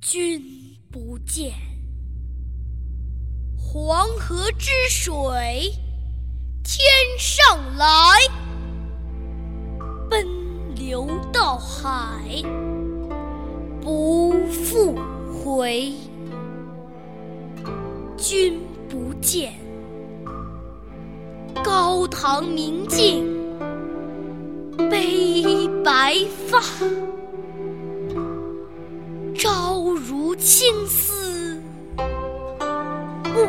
君不见黄河之水天上来奔流到海。高堂明镜悲白发。朝如青丝暮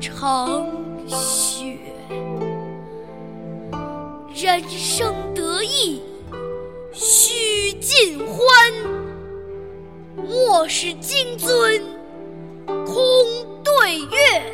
成雪，人生得意须尽欢，莫使金樽空对月。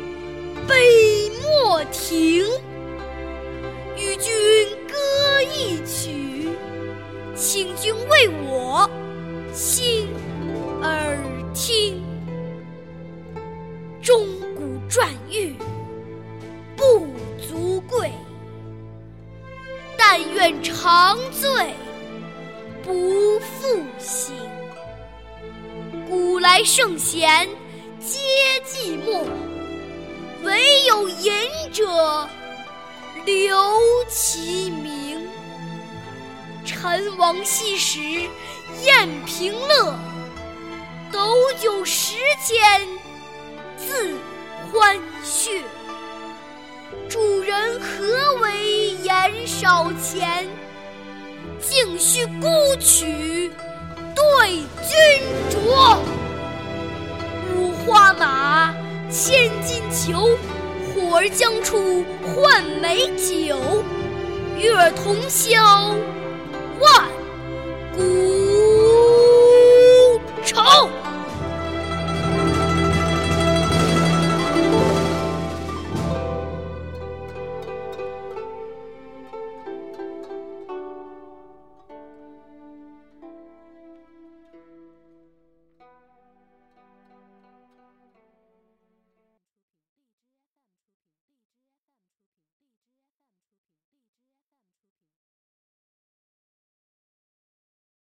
停。与君歌一曲，请君为我。心耳听，钟鼓馔玉不足贵，但愿长醉不复醒。古来圣贤皆寂寞，有饮者留其名。陈王昔时宴平乐，斗酒十千恣欢谑。主人何为言少钱？径须沽取对君酌。五花马，千金裘，儿将出换美酒，与尔同销万。